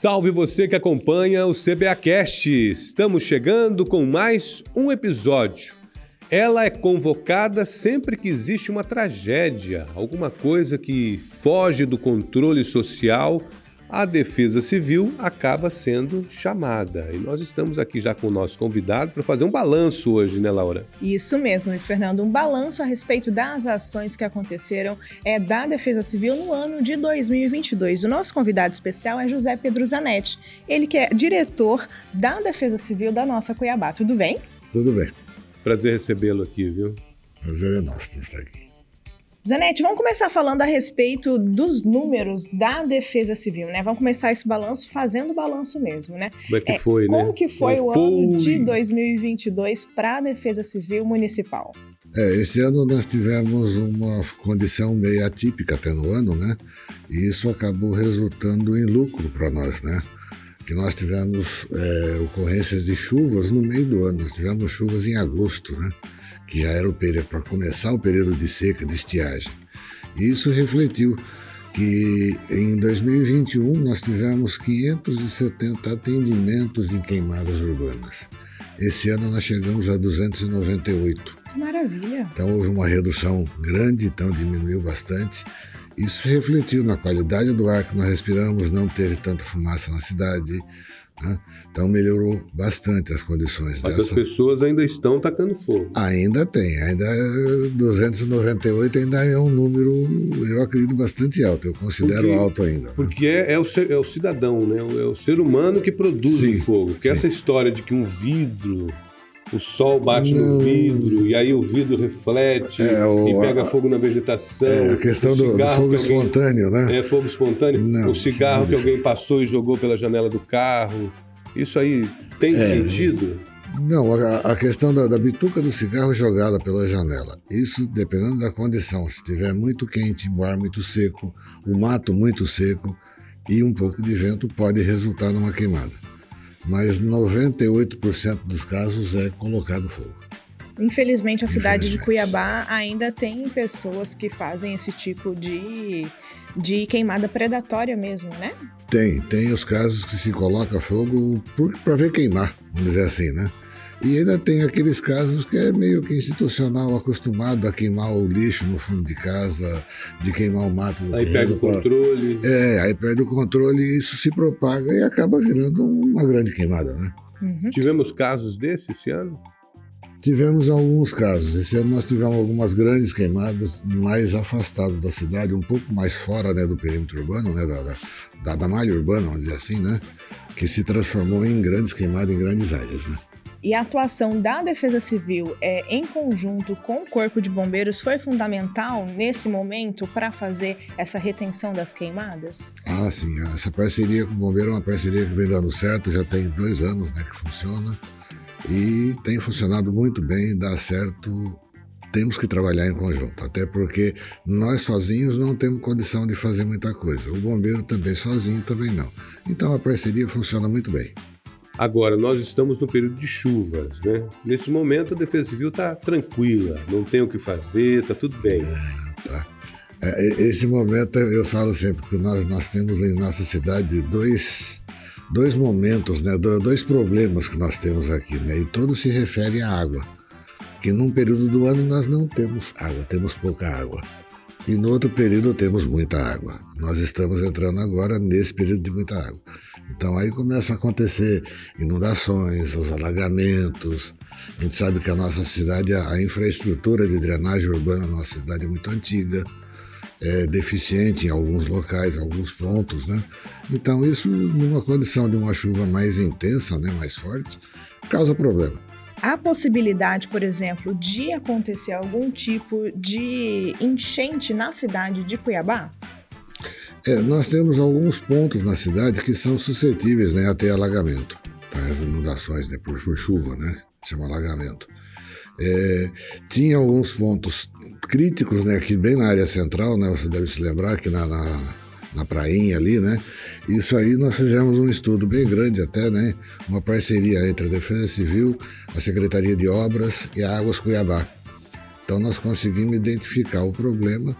Salve você que acompanha o CBAcast. Estamos chegando com mais um episódio. Ela é convocada sempre que existe uma tragédia, alguma coisa que foge do controle social a Defesa Civil acaba sendo chamada. E nós estamos aqui já com o nosso convidado para fazer um balanço hoje, né, Laura? Isso mesmo, Luiz Fernando, um balanço a respeito das ações que aconteceram é, da Defesa Civil no ano de 2022. O nosso convidado especial é José Pedro Zanetti, ele que é diretor da Defesa Civil da nossa Cuiabá. Tudo bem? Tudo bem. Prazer recebê-lo aqui, viu? Prazer é nosso estar aqui. Zanetti, vamos começar falando a respeito dos números da Defesa Civil, né? Vamos começar esse balanço fazendo o balanço mesmo, né? Como é que foi, como né? Como que foi o foi? ano de 2022 para a Defesa Civil Municipal? É, esse ano nós tivemos uma condição meio atípica até no ano, né? E isso acabou resultando em lucro para nós, né? Que nós tivemos é, ocorrências de chuvas no meio do ano. Nós tivemos chuvas em agosto, né? Que já era o período para começar o período de seca, de estiagem. E isso refletiu que em 2021 nós tivemos 570 atendimentos em queimadas urbanas. Esse ano nós chegamos a 298. Que maravilha! Então houve uma redução grande, então diminuiu bastante. Isso refletiu na qualidade do ar que nós respiramos, não teve tanta fumaça na cidade. Né? Então melhorou bastante as condições Mas dessa. as pessoas ainda estão tacando fogo. Ainda tem, ainda é 298 ainda é um número, eu acredito, bastante alto. Eu considero Porque- alto ainda. né? Porque é, é o, ser- é o cidadão, né? É o ser humano que produz Sim, o fogo. Porque sim. essa história de que um vidro, o sol bate no Não. vidro e aí o vidro reflete É, o- e pega a- fogo na vegetação. É, a questão do, do fogo que alguém- espontâneo, né? É fogo espontâneo? Não, o cigarro que alguém passou e jogou pela janela do carro. Isso aí tem É. sentido? Não, a, a questão da, da bituca do cigarro jogada pela janela. Isso dependendo da condição. Se estiver muito quente, o ar muito seco, o mato muito seco e um pouco de vento pode resultar numa queimada. Mas 98% dos casos é colocado fogo. Infelizmente, a cidade de Infelizmente. Cuiabá ainda tem pessoas que fazem esse tipo de, de queimada predatória mesmo, né? Tem, tem os casos que se coloca fogo para ver queimar, vamos dizer assim, né? E ainda tem aqueles casos que é meio que institucional, acostumado a queimar o lixo no fundo de casa, de queimar o mato do Aí pega o terreno pra- controle. É, aí perde o controle e isso se propaga e acaba virando uma grande queimada, né? Uhum. Tivemos casos desses esse ano? Tivemos alguns casos. Esse ano nós tivemos algumas grandes queimadas mais afastado da cidade, um pouco mais fora né, do perímetro urbano, né, da, da, da, da malha urbana, vamos dizer assim, né? Que se transformou em grandes queimadas em grandes áreas, né? E a atuação da Defesa Civil é, em conjunto com o Corpo de Bombeiros foi fundamental nesse momento para fazer essa retenção das queimadas? Ah, sim. Essa parceria com o Bombeiro é uma parceria que vem dando certo, já tem dois anos né, que funciona. E tem funcionado muito bem, dá certo. Temos que trabalhar em conjunto, até porque nós sozinhos não temos condição de fazer muita coisa. O bombeiro também sozinho também não. Então a parceria funciona muito bem. Agora, nós estamos no período de chuvas, né? Nesse momento, a Defesa Civil está tranquila, não tem o que fazer, está tudo bem. É, e- esse momento eu falo sempre que nós, nós temos em nossa cidade dois, dois momentos, né, do- dois problemas que nós temos aqui, né, e todos se referem à água. Que num período do ano nós não temos água, temos pouca água. E no outro período temos muita água. Nós estamos entrando agora nesse período de muita água. Então aí começam a acontecer inundações, os alagamentos. A gente sabe que a nossa cidade, a infraestrutura de drenagem urbana na nossa cidade é muito antiga é deficiente em alguns locais, alguns pontos, né? Então isso, numa condição de uma chuva mais intensa, né, mais forte, causa problema. Há possibilidade, por exemplo, de acontecer algum tipo de enchente na cidade de Cuiabá? É, nós temos alguns pontos na cidade que são suscetíveis né, a ter alagamento, tá? as inundações né, por, por chuva, né? Chama alagamento. É, tinha alguns pontos críticos, né, aqui bem na área central, né, você deve se lembrar que na, na, na prainha ali, né, isso aí nós fizemos um estudo bem grande até, né, uma parceria entre a Defesa Civil, a Secretaria de Obras e a Águas Cuiabá. Então nós conseguimos identificar o problema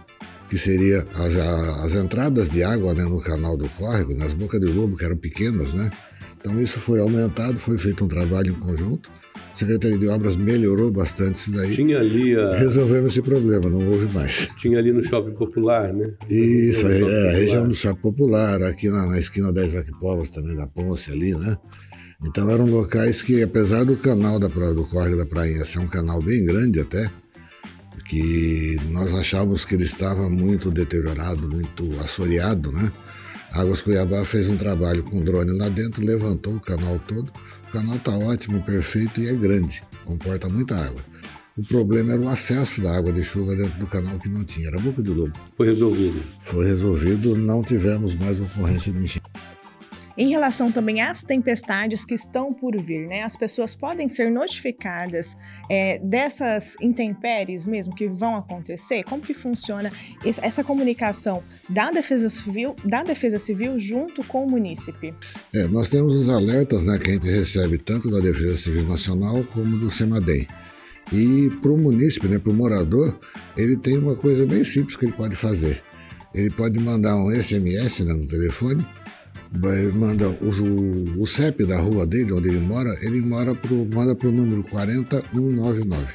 que seria as, as entradas de água né, no canal do córrego, nas bocas de lobo que eram pequenas, né? Então isso foi aumentado, foi feito um trabalho em conjunto. A Secretaria de Obras melhorou bastante isso daí. Tinha ali a... Resolvemos esse problema, não houve mais. Tinha ali no Shopping Popular, né? Isso, é, é, a região do Shopping Popular, aqui na, na esquina da Isaac Povas também, da Ponce ali, né? Então eram locais que, apesar do canal da, do Córrego da Prainha ser um canal bem grande até, que nós achávamos que ele estava muito deteriorado, muito assoreado, né? Águas Cuiabá fez um trabalho com drone lá dentro, levantou o canal todo. O canal está ótimo, perfeito e é grande, comporta muita água. O problema era o acesso da água de chuva dentro do canal que não tinha, era boca de lobo. Foi resolvido? Foi resolvido, não tivemos mais ocorrência de enchente. Em relação também às tempestades que estão por vir, né? As pessoas podem ser notificadas é, dessas intempéries mesmo que vão acontecer. Como que funciona essa comunicação da Defesa Civil, da Defesa Civil junto com o munícipe? É, nós temos os alertas, né, que a gente recebe tanto da Defesa Civil Nacional como do SEMADEM. E para o munícipe, né, para o morador, ele tem uma coisa bem simples que ele pode fazer. Ele pode mandar um SMS né, no telefone manda o, o, CEP da rua dele, onde ele mora, ele mora pro, manda para o número 40199.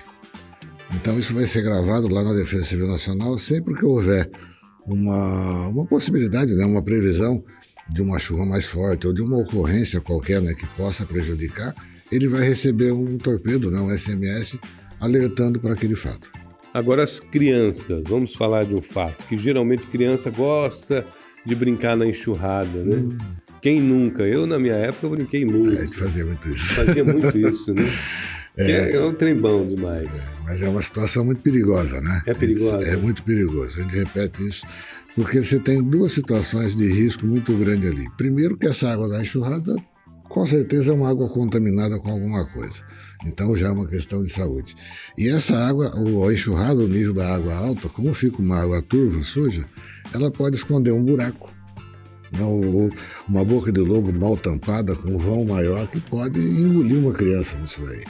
Então isso vai ser gravado lá na Defesa Civil Nacional sempre que houver uma, uma possibilidade, né, uma previsão de uma chuva mais forte ou de uma ocorrência qualquer né, que possa prejudicar, ele vai receber um torpedo, né, um SMS, alertando para aquele fato. Agora as crianças, vamos falar de um fato que geralmente criança gosta de brincar na enxurrada, né? Hum. Quem nunca? Eu, na minha época, brinquei muito. É, gente fazia muito isso. Fazia muito isso, né? É, é, é um trem bom demais. É, mas é uma situação muito perigosa, né? É perigosa. É muito perigoso. A gente repete isso porque você tem duas situações de risco muito grande ali. Primeiro que essa água da enxurrada, com certeza é uma água contaminada com alguma coisa. Então já é uma questão de saúde. E essa água, o enxurrado, o nível da água alta, como fica uma água turva, suja, ela pode esconder um buraco, né, uma boca de lobo mal tampada com um vão maior que pode engolir uma criança nisso aí.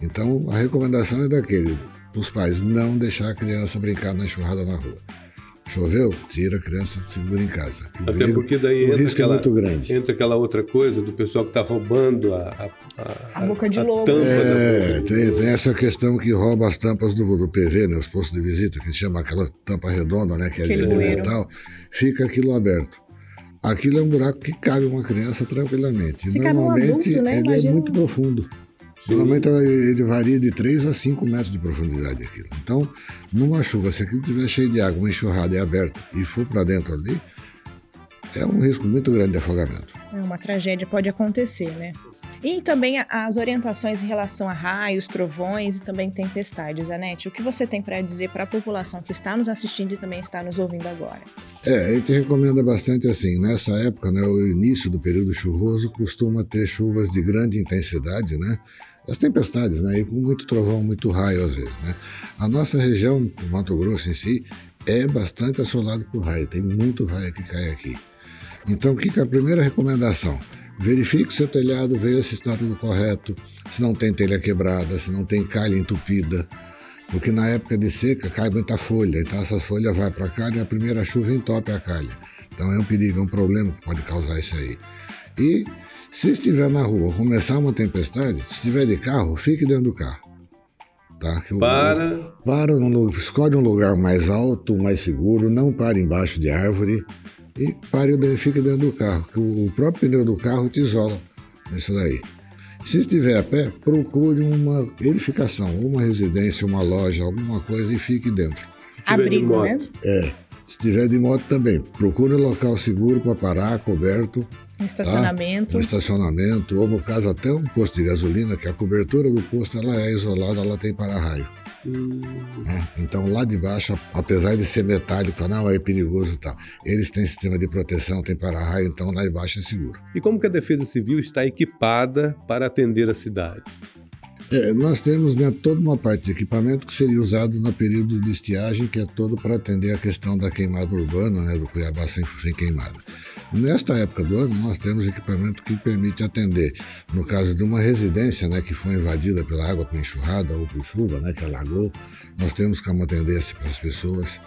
Então a recomendação é daquele, para os pais não deixar a criança brincar na enxurrada na rua. Choveu, tira a criança, segura em casa. O Até porque daí entra é aquela, é entra aquela outra coisa do pessoal que está roubando a, a, a, a, boca de lobo. Tampa é, tem, tem, essa questão que rouba as tampas do, do PV, né, os postos de visita, que chama aquela tampa redonda, né, que é de metal, fica aquilo aberto. Aquilo é um buraco que cabe uma criança tranquilamente. Se Normalmente adulto, né? ele é Imagina... é muito profundo. Normalmente ele varia de 3 a 5 metros de profundidade aquilo. Então, numa chuva, se aquilo estiver cheio de água, uma enxurrada e aberto e for para dentro ali, é um risco muito grande de afogamento. É uma tragédia pode acontecer, né? E também as orientações em relação a raios, trovões e também tempestades, Anete. O que você tem para dizer para a população que está nos assistindo e também está nos ouvindo agora? É, a gente recomenda bastante assim, nessa época, né, o início do período chuvoso costuma ter chuvas de grande intensidade, né? As tempestades, né? E com muito trovão, muito raio às vezes, né? A nossa região, o Mato Grosso em si, é bastante assolado por raio. Tem muito raio que cai aqui. Então, o que é a primeira recomendação? Verifique se o telhado veio se está tudo correto, se não tem telha quebrada, se não tem calha entupida, porque na época de seca cai muita folha, então essas folhas vão para a calha e a primeira chuva entope a calha. Então é um perigo, é um problema que pode causar isso aí. E se estiver na rua, começar uma tempestade, se estiver de carro, fique dentro do carro. Tá? para. Para, no, escolhe um lugar mais alto, mais seguro, não pare embaixo de árvore e pare, fique dentro do carro, que o próprio pneu do carro te isola nisso daí. Se estiver a pé, procure uma edificação, uma residência, uma loja, alguma coisa e fique dentro. Abrigo, né? É. Se estiver de moto também, procure um local seguro para parar, coberto, um estacionamento. Tá? Um estacionamento, ou no caso até um posto de gasolina, que a cobertura do posto ela é isolada, ela tem para-raio. Hum. É, então lá de baixo, apesar de ser metálico, não é perigoso e tal. Eles têm sistema de proteção, tem para-raio, então lá de baixo é seguro. E como que a Defesa Civil está equipada para atender a cidade? É, nós temos né, toda uma parte de equipamento que seria usado no período de estiagem, que é todo para atender a questão da queimada urbana, né, do Cuiabá sem, sem queimada. Nesta época do ano, nós temos equipamento que permite atender, no caso de uma residência né, que foi invadida pela água por enxurrada ou por chuva, né, que alagou, nós temos como atender as pessoas.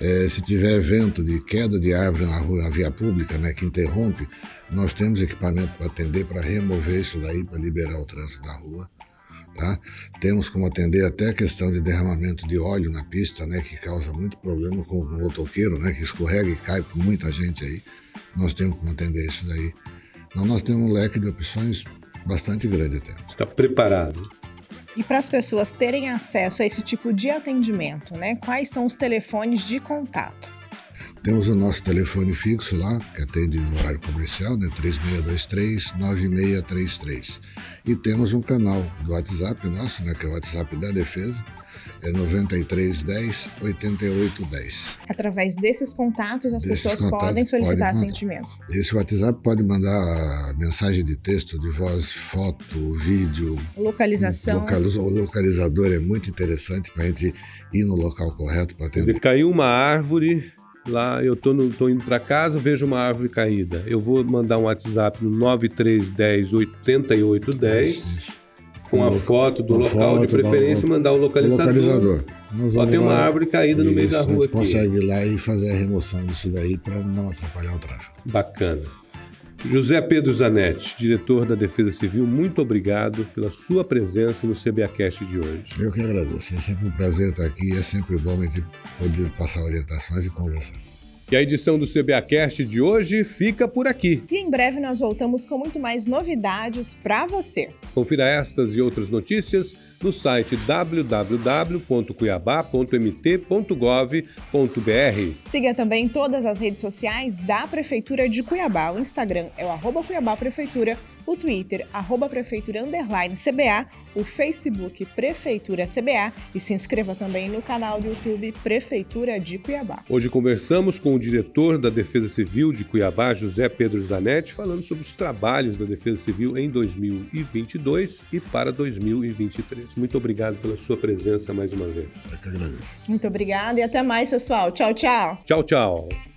É, se tiver evento de queda de árvore na rua, na via pública, né, que interrompe, nós temos equipamento para atender, para remover isso daí, para liberar o trânsito da rua. Tá? Temos como atender até a questão de derramamento de óleo na pista, né, que causa muito problema com o motoqueiro, né, que escorrega e cai com muita gente aí. Nós temos como atender isso daí. Então nós temos um leque de opções bastante grande até. Está preparado? E para as pessoas terem acesso a esse tipo de atendimento, né, quais são os telefones de contato? Temos o nosso telefone fixo lá, que atende no horário comercial, né, 3623-9633. E temos um canal do WhatsApp nosso, né, que é o WhatsApp da Defesa, é 9310 8810. Através desses contatos, as desses pessoas contatos podem solicitar pode atendimento. Esse WhatsApp pode mandar mensagem de texto, de voz, foto, vídeo. Localização. Localiz, o localizador é muito interessante para a gente ir no local correto para atender. Se caiu uma árvore, lá eu tô, no, tô indo para casa, vejo uma árvore caída. Eu vou mandar um WhatsApp no 9310 8810. Isso, isso com a foto do local, foto, de preferência, mandar o localizador. Localizador. Só tem uma árvore caída Isso, no meio da rua. A gente consegue ir lá e fazer a remoção disso daí para não atrapalhar o tráfego. Bacana. José Pedro Zanetti, diretor da Defesa Civil, muito obrigado pela sua presença no CBAcast de hoje. Eu que agradeço. É sempre um prazer estar aqui. É sempre bom a gente poder passar orientações e conversar. E a edição do CBAcast de hoje fica por aqui. E em breve nós voltamos com muito mais novidades para você. Confira estas e outras notícias no site www.cuiabá.mt.gov.br. Siga também todas as redes sociais da Prefeitura de Cuiabá. O Instagram é o arroba Cuiabá Prefeitura o Twitter, arroba Prefeitura Underline CBA, o Facebook Prefeitura CBA e se inscreva também no canal do YouTube Prefeitura de Cuiabá. Hoje conversamos com o diretor da Defesa Civil de Cuiabá, José Pedro Zanetti, falando sobre os trabalhos da Defesa Civil em 2022 e para 2023. Muito obrigado pela sua presença mais uma vez. Eu que agradeço. Muito obrigada e até mais, pessoal. Tchau, tchau. Tchau, tchau.